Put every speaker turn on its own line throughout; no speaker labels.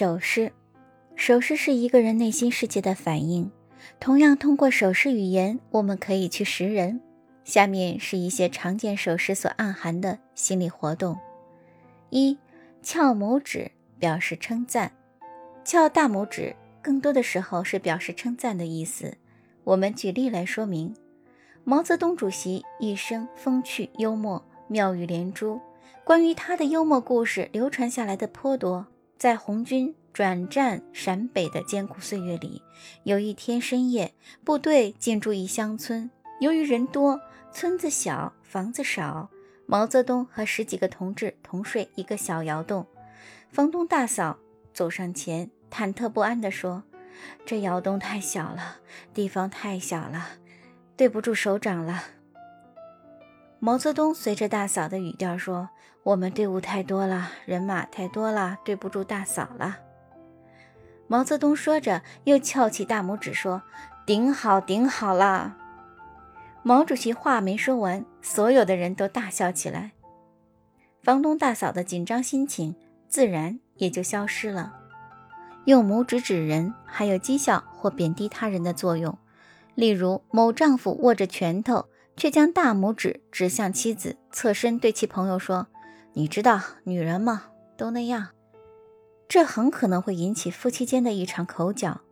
手势，手势是一个人内心世界的反应。同样，通过手势语言，我们可以去识人。下面是一些常见手势所暗含的心理活动：一、翘拇指表示称赞，翘大拇指更多的时候是表示称赞的意思。我们举例来说明。毛泽东主席一生风趣幽默，妙语连珠。关于他的幽默故事流传下来的颇多。在红军转战陕北的艰苦岁月里，有一天深夜，部队进驻一乡村。由于人多，村子小，房子少，毛泽东和十几个同志同睡一个小窑洞。房东大嫂走上前，忐忑不安地说：“这窑洞太小了，地方太小了。”对不住首长了，毛泽东随着大嫂的语调说：“我们队伍太多了，人马太多了，对不住大嫂了。”毛泽东说着，又翘起大拇指说：“顶好，顶好了。”毛主席话没说完，所有的人都大笑起来。房东大嫂的紧张心情自然也就消失了。用拇指指人，还有讥笑或贬低他人的作用。例如，某丈夫握着拳头，却将大拇指指向妻子，侧身对其朋友说：“你知道，女人嘛，都那样。”这很可能会引起夫妻间的一场口角。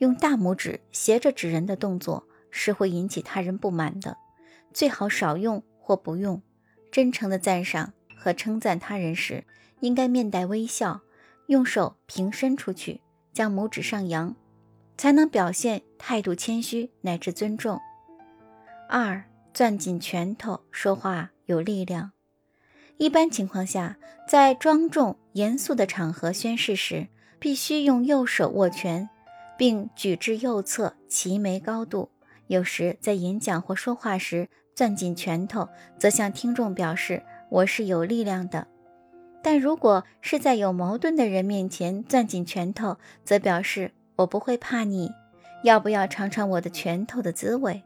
用大拇指斜着指人的动作是会引起他人不满的，最好少用或不用。真诚的赞赏和称赞他人时，应该面带微笑，用手平伸出去，将拇指上扬。才能表现态度谦虚乃至尊重。二，攥紧拳头说话有力量。一般情况下，在庄重严肃的场合宣誓时，必须用右手握拳，并举至右侧齐眉高度。有时在演讲或说话时攥紧拳头，则向听众表示我是有力量的。但如果是在有矛盾的人面前攥紧拳头，则表示。我不会怕你，要不要尝尝我的拳头的滋味？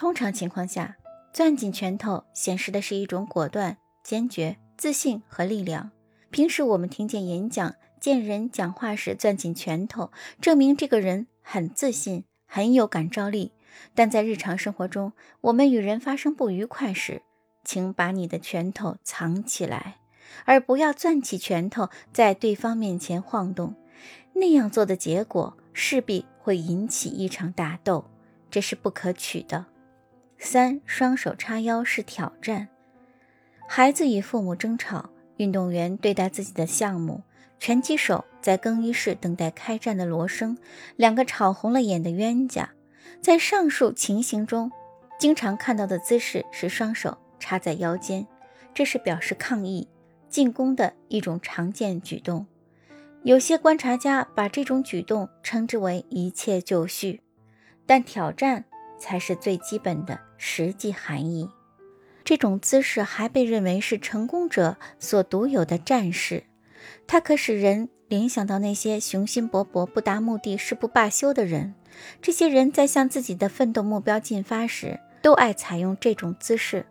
通常情况下，攥紧拳头显示的是一种果断、坚决、自信和力量。平时我们听见演讲、见人讲话时攥紧拳头，证明这个人很自信、很有感召力。但在日常生活中，我们与人发生不愉快时，请把你的拳头藏起来，而不要攥起拳头在对方面前晃动。那样做的结果势必会引起一场大斗，这是不可取的。三，双手叉腰是挑战。孩子与父母争吵，运动员对待自己的项目，拳击手在更衣室等待开战的锣声，两个吵红了眼的冤家，在上述情形中，经常看到的姿势是双手插在腰间，这是表示抗议、进攻的一种常见举动。有些观察家把这种举动称之为“一切就绪”，但挑战才是最基本的实际含义。这种姿势还被认为是成功者所独有的战士，它可使人联想到那些雄心勃勃、不达目的誓不罢休的人。这些人在向自己的奋斗目标进发时，都爱采用这种姿势。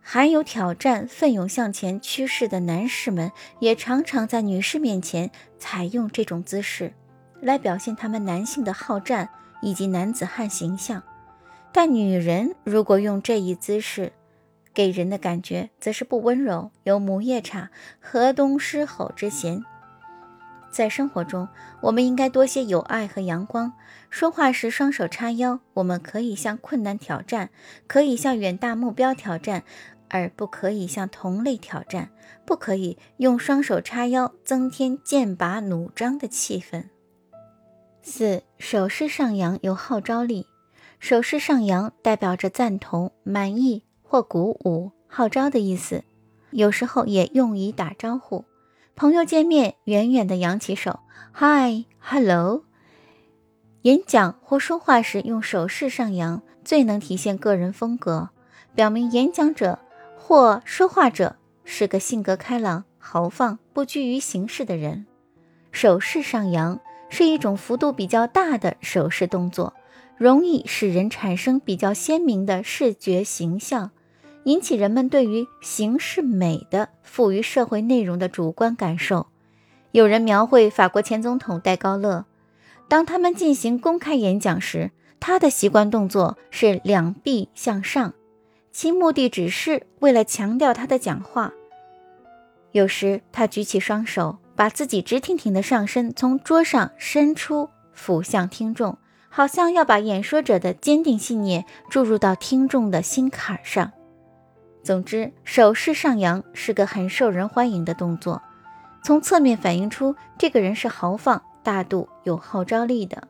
含有挑战、奋勇向前趋势的男士们，也常常在女士面前采用这种姿势，来表现他们男性的好战以及男子汉形象。但女人如果用这一姿势，给人的感觉则是不温柔，有母夜叉、河东狮吼之嫌。在生活中，我们应该多些友爱和阳光。说话时双手叉腰，我们可以向困难挑战，可以向远大目标挑战。而不可以向同类挑战，不可以用双手叉腰增添剑拔弩张的气氛。四手势上扬有号召力，手势上扬代表着赞同、满意或鼓舞、号召的意思，有时候也用以打招呼。朋友见面，远远的扬起手，Hi，Hello。演讲或说话时用手势上扬，最能体现个人风格，表明演讲者。或说话者是个性格开朗、豪放、不拘于形式的人。手势上扬是一种幅度比较大的手势动作，容易使人产生比较鲜明的视觉形象，引起人们对于形式美的赋予社会内容的主观感受。有人描绘法国前总统戴高乐，当他们进行公开演讲时，他的习惯动作是两臂向上，其目的只是为了强调他的讲话。有时他举起双手，把自己直挺挺的上身从桌上伸出，俯向听众，好像要把演说者的坚定信念注入到听众的心坎上。总之，手势上扬是个很受人欢迎的动作，从侧面反映出这个人是豪放、大度、有号召力的。